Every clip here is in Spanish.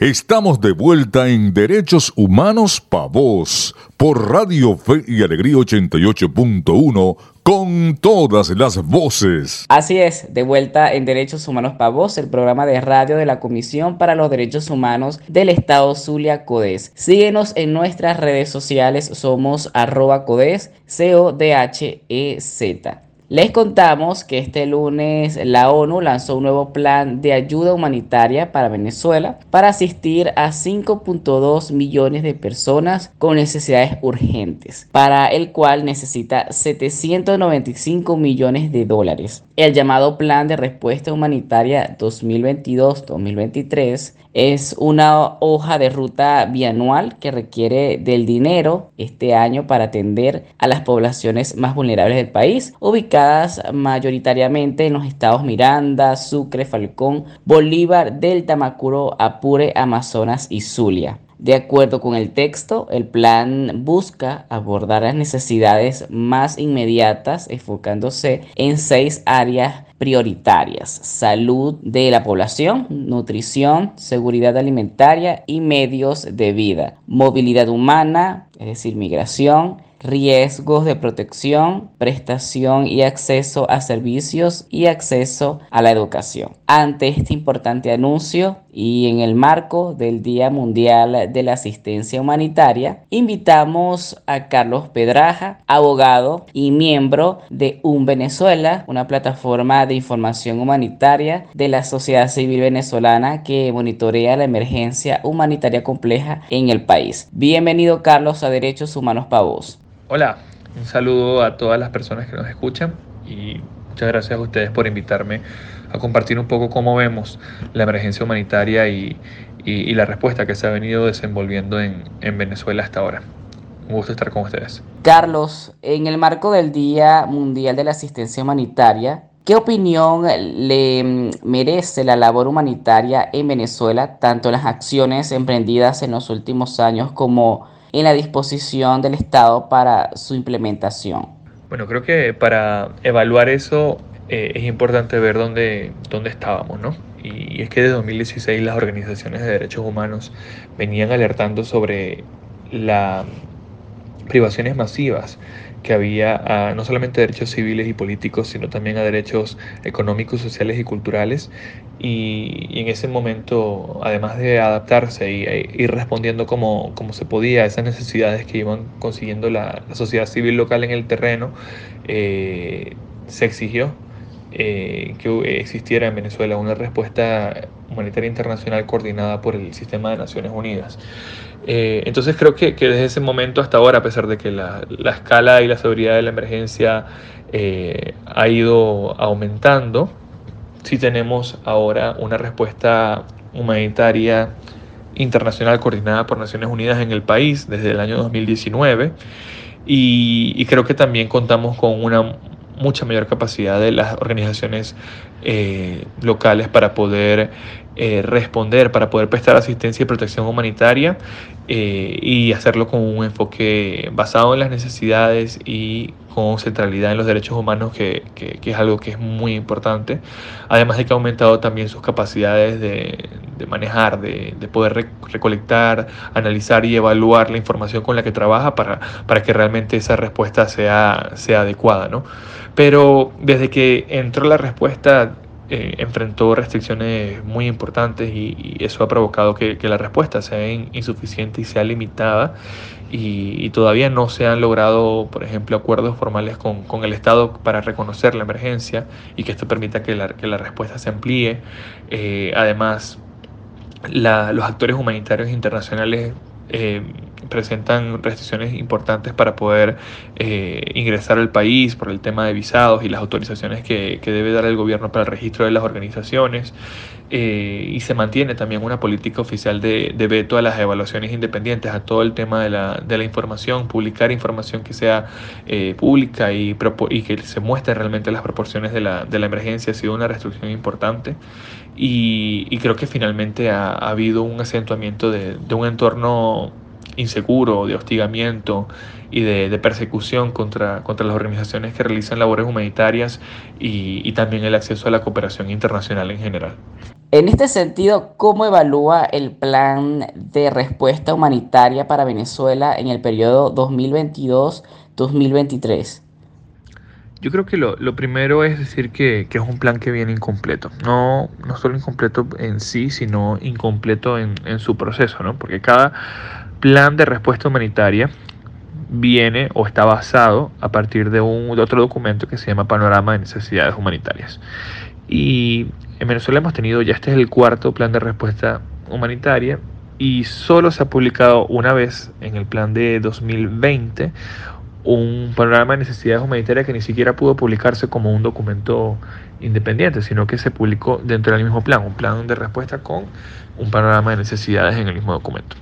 Estamos de vuelta en Derechos Humanos Pa' Vos por Radio Fe y Alegría 88.1 con todas las voces. Así es, de vuelta en Derechos Humanos Pa' Vos, el programa de radio de la Comisión para los Derechos Humanos del Estado Zulia Codes. Síguenos en nuestras redes sociales, somos arroba codes, C-O-D-H-E-Z. Les contamos que este lunes la ONU lanzó un nuevo plan de ayuda humanitaria para Venezuela para asistir a 5.2 millones de personas con necesidades urgentes, para el cual necesita 795 millones de dólares. El llamado Plan de Respuesta Humanitaria 2022-2023 es una hoja de ruta bianual que requiere del dinero este año para atender a las poblaciones más vulnerables del país, ubicadas mayoritariamente en los estados Miranda, Sucre, Falcón, Bolívar, Delta, Macuro, Apure, Amazonas y Zulia. De acuerdo con el texto, el plan busca abordar las necesidades más inmediatas enfocándose en seis áreas prioritarias. Salud de la población, nutrición, seguridad alimentaria y medios de vida. Movilidad humana, es decir, migración, riesgos de protección, prestación y acceso a servicios y acceso a la educación. Ante este importante anuncio y en el marco del Día Mundial de la Asistencia Humanitaria, invitamos a Carlos Pedraja, abogado y miembro de Un Venezuela, una plataforma de información humanitaria de la sociedad civil venezolana que monitorea la emergencia humanitaria compleja en el país. Bienvenido Carlos a Derechos Humanos Pavos. Hola, un saludo a todas las personas que nos escuchan y muchas gracias a ustedes por invitarme a compartir un poco cómo vemos la emergencia humanitaria y, la respuesta que se ha venido desenvolviendo en, en Venezuela hasta ahora. Un gusto estar con ustedes. Carlos, en el marco del Día Mundial de la Asistencia Humanitaria, ¿Qué opinión le merece la labor humanitaria en Venezuela, tanto en las acciones emprendidas en los últimos años como en la disposición del Estado para su implementación? Bueno, creo que para evaluar eso eh, es importante ver dónde, dónde estábamos, ¿no? Y es que desde 2016 las organizaciones de derechos humanos venían alertando sobre las privaciones masivas que había a no solamente derechos civiles y políticos, sino también a derechos económicos, sociales y culturales. Y, en ese momento, además de adaptarse y e ir respondiendo como, como, se podía a esas necesidades que iban consiguiendo la, sociedad civil local en el terreno, eh, se exigió eh, que existiera en Venezuela una respuesta humanitaria internacional coordinada por el sistema de Naciones Unidas. Eh, entonces creo que, desde ese momento hasta ahora, a pesar de que la, escala y la seguridad de la emergencia eh, ha ido aumentando, sí tenemos ahora una respuesta humanitaria internacional coordinada por Naciones Unidas en el país desde el año 2019 y creo que también contamos con una mucha mayor capacidad de las organizaciones eh, locales para poder eh, responder, para poder prestar asistencia y protección humanitaria eh, y hacerlo con un enfoque basado en las necesidades y con centralidad en los derechos humanos, que, que, es algo que es muy importante. Además de que ha aumentado también sus capacidades de, de manejar, de, de, poder recolectar, analizar y evaluar la información con la que trabaja para, para que realmente esa respuesta sea, sea adecuada. ¿no? Pero desde que entró la respuesta eh, enfrentó restricciones muy importantes y, eso ha provocado que, la respuesta sea insuficiente y sea limitada y, todavía no se han logrado, por ejemplo, acuerdos formales con, el Estado para reconocer la emergencia y que esto permita que la, que la respuesta se amplíe. Eh, además, los actores humanitarios internacionales eh, presentan restricciones importantes para poder eh, ingresar al país por el tema de visados y las autorizaciones que, debe dar el gobierno para el registro de las organizaciones. Eh, y se mantiene también una política oficial de, veto a las evaluaciones independientes, a todo el tema de la, de la información, publicar información que sea pública y, y, que se muestre realmente las proporciones de la, de la emergencia ha sido una restricción importante. Y, creo que finalmente ha, habido un acentuamiento de, un entorno inseguro, de hostigamiento y de, persecución contra, contra las organizaciones que realizan labores humanitarias y, también el acceso a la cooperación internacional en general. En este sentido, ¿cómo evalúa el plan de respuesta humanitaria para Venezuela en el periodo 2022-2023? Yo creo que lo, primero es decir que, es un plan que viene incompleto. No, no solo incompleto en sí, sino incompleto en, en su proceso, ¿no? Porque cada plan de respuesta humanitaria viene o está basado a partir de, un, otro documento que se llama Panorama de Necesidades Humanitarias. Y en Venezuela hemos tenido, ya este es el cuarto plan de respuesta humanitaria y solo se ha publicado una vez en el plan de 2020 un panorama de necesidades humanitarias que ni siquiera pudo publicarse como un documento independiente, sino que se publicó dentro del mismo plan, un plan de respuesta con un panorama de necesidades en el mismo documento.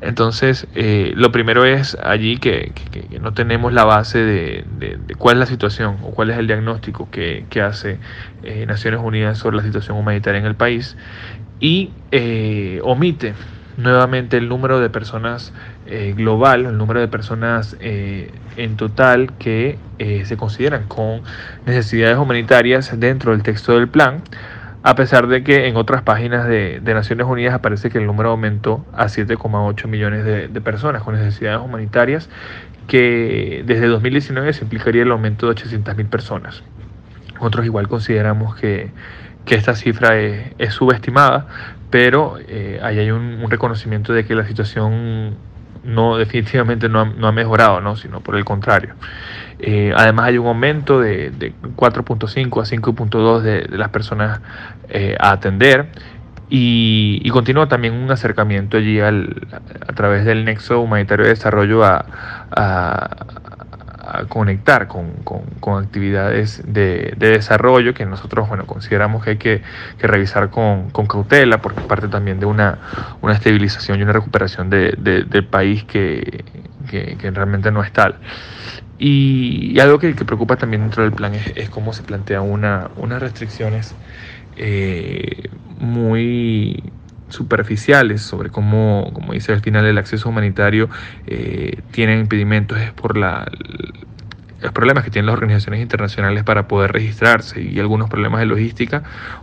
Entonces, eh, lo primero es allí que, no tenemos la base de, cuál es la situación o cuál es el diagnóstico que, hace eh, Naciones Unidas sobre la situación humanitaria en el país y eh, omite nuevamente el número de personas global, el número de personas en total que se consideran con necesidades humanitarias dentro del texto del plan a pesar de que en otras páginas de, Naciones Unidas aparece que el número aumentó a 7,8 millones de, personas con necesidades humanitarias, que desde 2019 se implicaría el aumento de 800.000 personas. Nosotros igual consideramos que, esta cifra es, subestimada, pero eh, ahí hay un, reconocimiento de que la situación no definitivamente no ha, mejorado, ¿no? sino por el contrario. Eh, además hay un aumento de, 4.5 a 5.2 de, las personas eh, a atender y, continúa también un acercamiento allí al, a través del nexo humanitario de desarrollo a, conectar con, actividades de, desarrollo que nosotros bueno, consideramos que hay que, revisar con, cautela porque parte también de una, una estabilización y una recuperación del país que, que realmente no es tal. Y, algo que, preocupa también dentro del plan es, cómo se plantea una, unas restricciones eh, muy superficiales sobre cómo, como dice al final, el acceso humanitario eh, tiene impedimentos es por la, los problemas que tienen las organizaciones internacionales para poder registrarse y algunos problemas de logística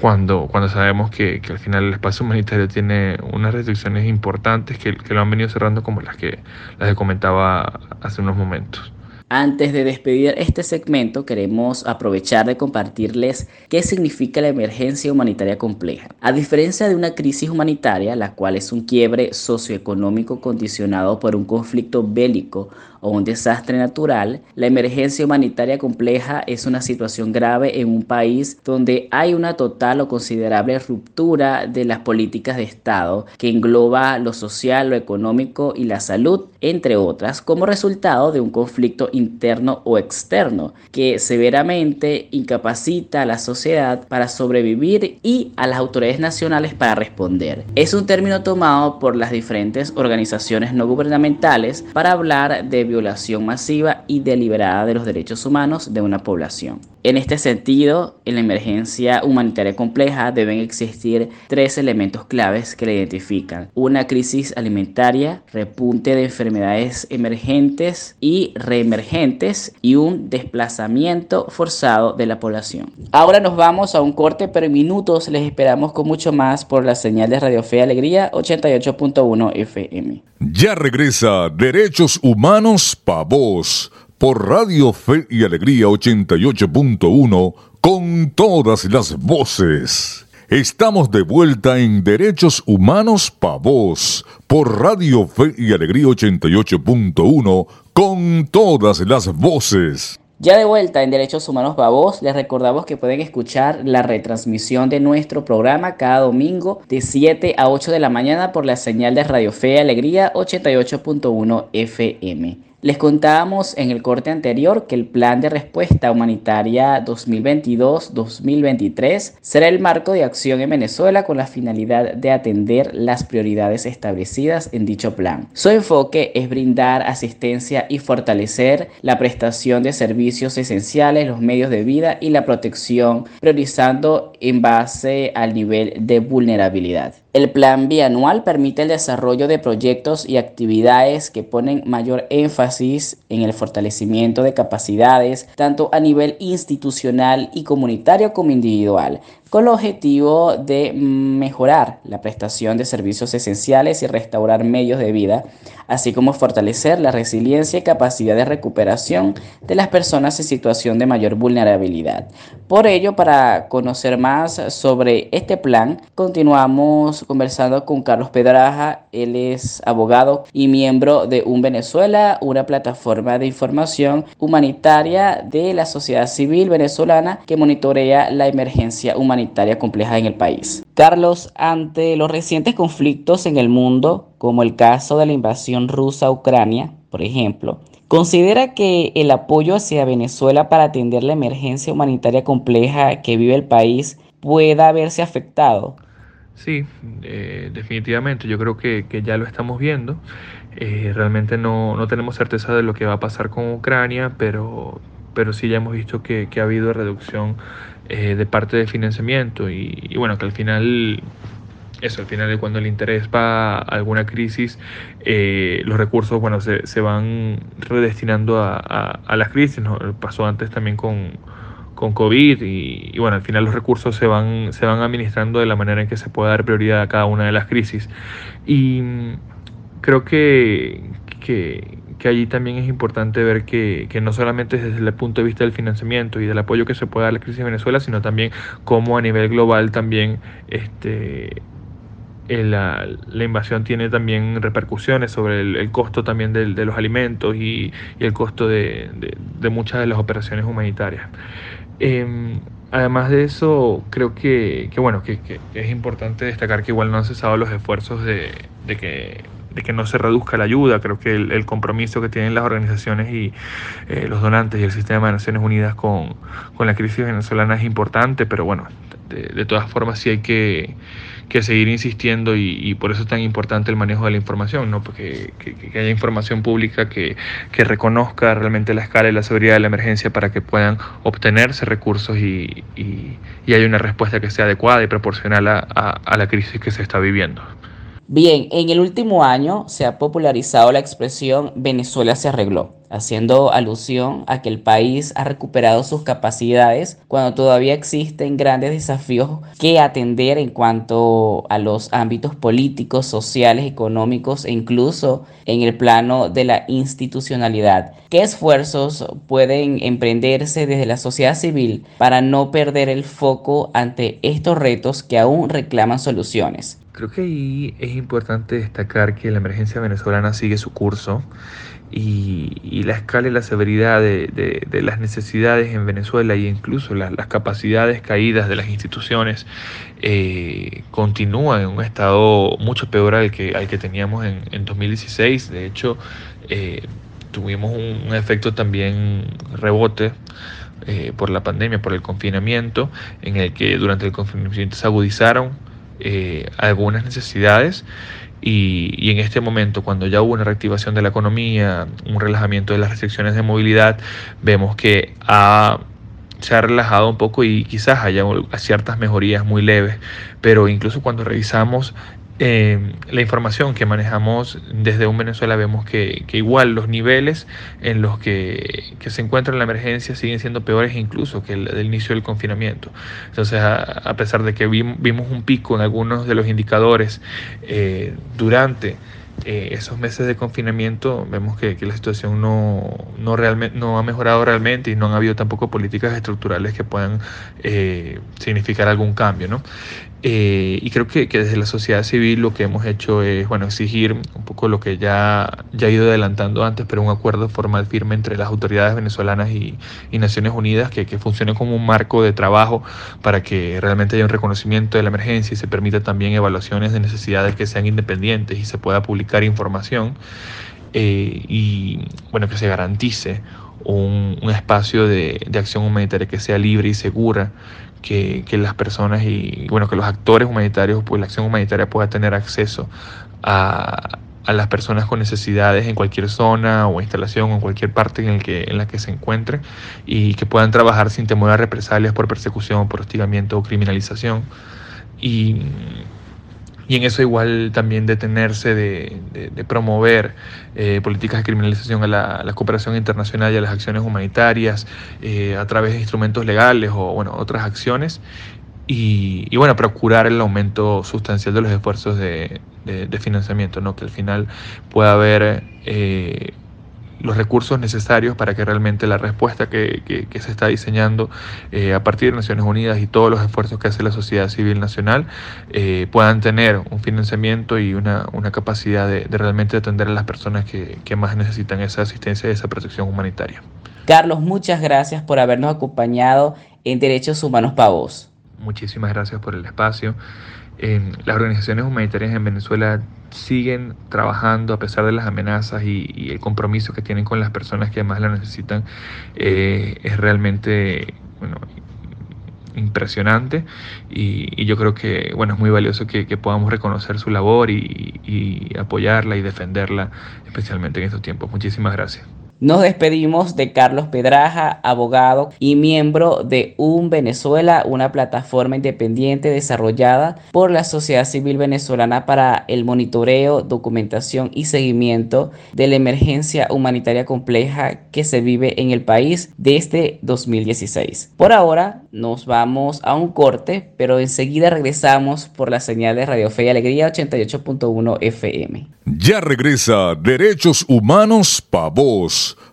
cuando, cuando sabemos que, al final el espacio humanitario tiene unas restricciones importantes que, que lo han venido cerrando como las que, las que comentaba hace unos momentos. Antes de despedir este segmento, queremos aprovechar de compartirles qué significa la emergencia humanitaria compleja. A diferencia de una crisis humanitaria, la cual es un quiebre socioeconómico condicionado por un conflicto bélico o un desastre natural, la emergencia humanitaria compleja es una situación grave en un país donde hay una total o considerable ruptura de las políticas de Estado que engloba lo social, lo económico y la salud, entre otras, como resultado de un conflicto interno o externo que severamente incapacita a la sociedad para sobrevivir y a las autoridades nacionales para responder. Es un término tomado por las diferentes organizaciones no gubernamentales para hablar de violación masiva y deliberada de los derechos humanos de una población. En este sentido, en la emergencia humanitaria compleja deben existir tres elementos claves que la identifican. Una crisis alimentaria, repunte de enfermedades emergentes y reemergentes y un desplazamiento forzado de la población. Ahora nos vamos a un corte, pero en minutos les esperamos con mucho más por la señal de Radio Fe Alegría 88.1 FM. Ya regresa Derechos Humanos Pa' Vos por Radio Fe y Alegría 88.1 con todas las voces. Estamos de vuelta en Derechos Humanos Pa' Vos por Radio Fe y Alegría 88.1 con todas las voces. Ya de vuelta en Derechos Humanos Babos, les recordamos que pueden escuchar la retransmisión de nuestro programa cada domingo de 7 a 8 de la mañana por la señal de Radio Fe y Alegría 88.1 FM. Les contábamos en el corte anterior que el Plan de Respuesta Humanitaria 2022-2023 será el marco de acción en Venezuela con la finalidad de atender las prioridades establecidas en dicho plan. Su enfoque es brindar asistencia y fortalecer la prestación de servicios esenciales, los medios de vida y la protección, priorizando en base al nivel de vulnerabilidad. El plan bianual permite el desarrollo de proyectos y actividades que ponen mayor énfasis en el fortalecimiento de capacidades, tanto a nivel institucional y comunitario como individual, con el objetivo de mejorar la prestación de servicios esenciales y restaurar medios de vida, así como fortalecer la resiliencia y capacidad de recuperación de las personas en situación de mayor vulnerabilidad. Por ello, para conocer más sobre este plan, continuamos conversando con Carlos Pedraja. Él es abogado y miembro de Un Venezuela, una plataforma de información humanitaria de la sociedad civil venezolana que monitorea la emergencia compleja en el país. Carlos, ante los recientes conflictos en el mundo, como el caso de la invasión rusa a Ucrania, por ejemplo, ¿Considera que el apoyo hacia Venezuela para atender la emergencia humanitaria compleja que vive el país pueda verse afectado? Sí, eh, definitivamente. Yo creo que, ya lo estamos viendo. Eh, realmente no, tenemos certeza de lo que va a pasar con Ucrania, pero, pero sí ya hemos visto que, ha habido reducción eh, de parte de financiamiento y, bueno, que al final eso, al final cuando el interés va a alguna crisis, eh, los recursos bueno, se, se van redestinando a, a, las crisis. ¿no? Pasó antes también con, con COVID y, bueno, al final los recursos se van, se van administrando de la manera en que se puede dar prioridad a cada una de las crisis. Y creo que, que, que allí también es importante ver que, que, no solamente desde el punto de vista del financiamiento y del apoyo que se puede dar a la crisis de Venezuela, sino también cómo a nivel global también este, eh, la, invasión tiene también repercusiones sobre el, costo también de, los alimentos y, el costo de, muchas de las operaciones humanitarias. Em, además de eso, creo que, bueno, que, es importante destacar que igual no han cesado los esfuerzos de, que de que no se reduzca la ayuda. Creo que el, compromiso que tienen las organizaciones y eh, los donantes y el sistema de Naciones Unidas con, la crisis venezolana es importante, pero bueno, de todas formas sí hay que que seguir insistiendo y, por eso es tan importante el manejo de la información, ¿no? Porque que, haya información pública que, reconozca realmente la escala y la seguridad de la emergencia para que puedan obtenerse recursos y, y, haya una respuesta que sea adecuada y proporcional a la crisis que se está viviendo. Bien, en el último año se ha popularizado la expresión Venezuela se arregló, haciendo alusión a que el país ha recuperado sus capacidades cuando todavía existen grandes desafíos que atender en cuanto a los ámbitos políticos, sociales, económicos e incluso en el plano de la institucionalidad. ¿Qué esfuerzos pueden emprenderse desde la sociedad civil para no perder el foco ante estos retos que aún reclaman soluciones? Creo que ahí es importante destacar que la emergencia venezolana sigue su curso y, la escala y la severidad de, las necesidades en Venezuela e incluso las, capacidades caídas de las instituciones eh, continúan en un estado mucho peor al que, al que teníamos en, 2016. De hecho, eh, tuvimos un, efecto también rebote. Eh, por la pandemia, por el confinamiento, en el que durante el confinamiento se agudizaron algunas necesidades y, en este momento, cuando ya hubo una reactivación de la economía, un relajamiento de las restricciones de movilidad, vemos que se ha relajado un poco y quizás haya ciertas mejorías muy leves, pero incluso cuando revisamos eh, la información que manejamos desde un Venezuela vemos que, igual los niveles en los que, se encuentra la emergencia siguen siendo peores incluso que el del inicio del confinamiento. Entonces, a, pesar de que vimos un pico en algunos de los indicadores eh, durante eh, esos meses de confinamiento vemos que, la situación no, no, realmente, no ha mejorado realmente y no han habido tampoco políticas estructurales que puedan eh, significar algún cambio. ¿no? Eh, y creo que, desde la sociedad civil lo que hemos hecho es bueno, exigir un poco lo que ya, ya ha ido adelantando antes, pero un acuerdo formal firme entre las autoridades venezolanas y, Naciones Unidas que, que, funcione como un marco de trabajo para que realmente haya un reconocimiento de la emergencia y se permita también evaluaciones de necesidades que sean independientes y se pueda publicar información eh, y bueno, que se garantice un, un espacio de, de acción humanitaria que sea libre y segura que, las personas y bueno, que los actores humanitarios, pues la acción humanitaria pueda tener acceso a, las personas con necesidades en cualquier zona o instalación o en cualquier parte en, el que, en la que se encuentre y que puedan trabajar sin temor a represalias por persecución, por hostigamiento o criminalización. Y, y en eso igual también detenerse de, promover eh, políticas de criminalización a la, cooperación internacional y a las acciones humanitarias eh, a través de instrumentos legales o bueno, otras acciones y, bueno, procurar el aumento sustancial de los esfuerzos de, financiamiento, ¿no? que al final pueda haber eh, los recursos necesarios para que realmente la respuesta que, se está diseñando eh, a partir de Naciones Unidas y todos los esfuerzos que hace la sociedad civil nacional eh, puedan tener un financiamiento y una, capacidad de, realmente atender a las personas que, que más necesitan esa asistencia y esa protección humanitaria. Carlos, muchas gracias por habernos acompañado en Derechos Humanos para Vos. Muchísimas gracias por el espacio. Las organizaciones humanitarias en Venezuela siguen trabajando a pesar de las amenazas y, el compromiso que tienen con las personas que más la necesitan. Eh, es realmente bueno, impresionante y, yo creo que bueno, es muy valioso que, podamos reconocer su labor y apoyarla y defenderla, especialmente en estos tiempos. Muchísimas gracias. Nos despedimos de Carlos Pedraja, abogado y miembro de Un Venezuela, una plataforma independiente desarrollada por la sociedad civil venezolana para el monitoreo, documentación y seguimiento de la emergencia humanitaria compleja que se vive en el país desde 2016. Por ahora nos vamos a un corte, pero enseguida regresamos por la señal de Radio Fe y Alegría 88.1 FM. Ya regresa Derechos Humanos Pa' Vos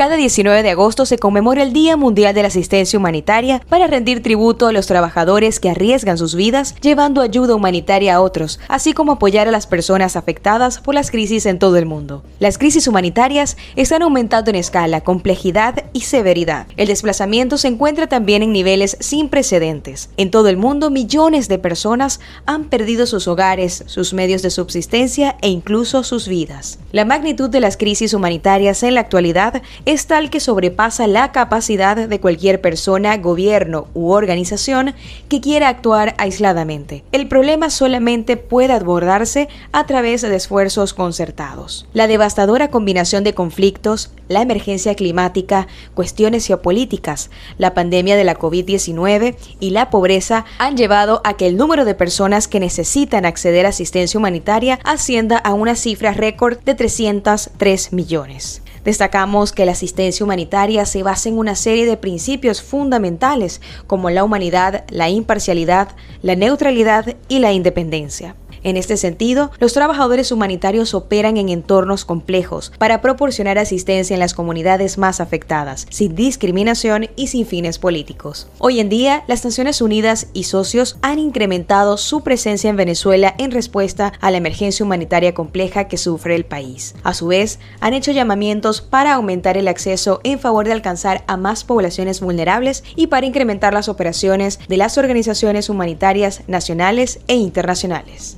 Cada 19 de agosto se conmemora el Día Mundial de la Asistencia Humanitaria para rendir tributo a los trabajadores que arriesgan sus vidas llevando ayuda humanitaria a otros, así como apoyar a las personas afectadas por las crisis en todo el mundo. Las crisis humanitarias están aumentando en escala, complejidad y severidad. El desplazamiento se encuentra también en niveles sin precedentes. En todo el mundo, millones de personas han perdido sus hogares, sus medios de subsistencia e incluso sus vidas. La magnitud de las crisis humanitarias en la actualidad tal que sobrepasa la capacidad de cualquier persona, gobierno u organización que quiera actuar aisladamente. El problema solamente puede abordarse a través de esfuerzos concertados. La devastadora combinación de conflictos, la emergencia climática, cuestiones geopolíticas, la pandemia de la COVID-19 y la pobreza han llevado a que el número de personas que necesitan acceder a asistencia humanitaria ascienda a una cifra récord de 303 millones. Destacamos que la asistencia humanitaria se basa en una serie de principios fundamentales como la humanidad, la imparcialidad, la neutralidad y la independencia. En este sentido, los trabajadores humanitarios operan en entornos complejos para proporcionar asistencia en las comunidades más afectadas, sin discriminación y sin fines políticos. Hoy en día, las Naciones Unidas y socios han incrementado su presencia en Venezuela en respuesta a la emergencia humanitaria compleja que sufre el país. A su vez, han hecho llamamientos para aumentar el acceso en favor de alcanzar a más poblaciones vulnerables y para incrementar las operaciones de las organizaciones humanitarias nacionales e internacionales.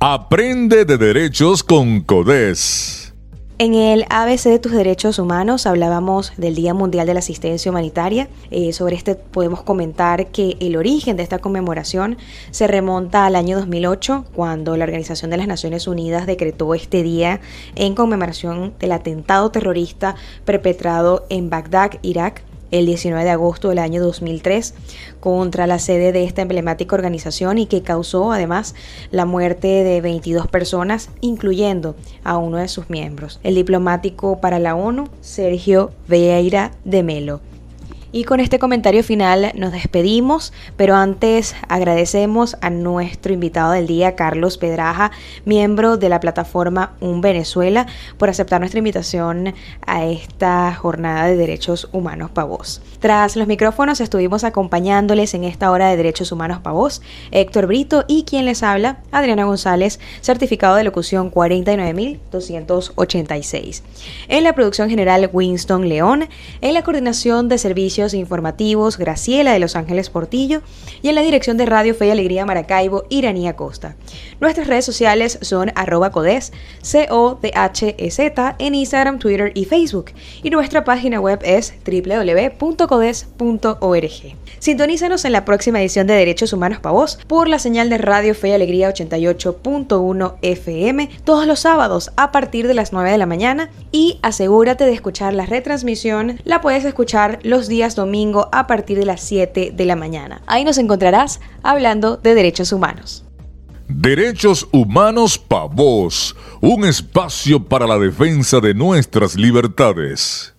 Aprende de derechos con CODES. En el ABC de tus derechos humanos hablábamos del Día Mundial de la Asistencia Humanitaria. Eh, sobre este podemos comentar que el origen de esta conmemoración se remonta al año 2008, cuando la Organización de las Naciones Unidas decretó este día en conmemoración del atentado terrorista perpetrado en Bagdad, Irak, el 19 de agosto del año 2003 contra la sede de esta emblemática organización y que causó además la muerte de 22 personas, incluyendo a uno de sus miembros, el diplomático para la ONU, Sergio Vieira de Melo. Y con este comentario final nos despedimos, pero antes agradecemos a nuestro invitado del día, Carlos Pedraja, miembro de la plataforma Un Venezuela, por aceptar nuestra invitación a esta jornada de derechos humanos para vos. Tras los micrófonos estuvimos acompañándoles en esta hora de derechos humanos para vos, Héctor Brito y quien les habla, Adriana González, certificado de locución 49286. En la producción general, Winston León, en la coordinación de servicios informativos Graciela de Los Ángeles Portillo y en la dirección de Radio Fe y Alegría Maracaibo Iranía Costa. Nuestras redes sociales son arroba codes, C-O-D-H-E-Z en Instagram, Twitter y Facebook y nuestra página web es www.codes.org. Sintonízanos en la próxima edición de Derechos Humanos para Vos por la señal de Radio Fe y Alegría 88.1 FM todos los sábados a partir de las 9 de la mañana y asegúrate de escuchar la retransmisión. La puedes escuchar los días domingo a partir de las 7 de la mañana. Ahí nos encontrarás hablando de derechos humanos. Derechos Humanos para Vos, un espacio para la defensa de nuestras libertades.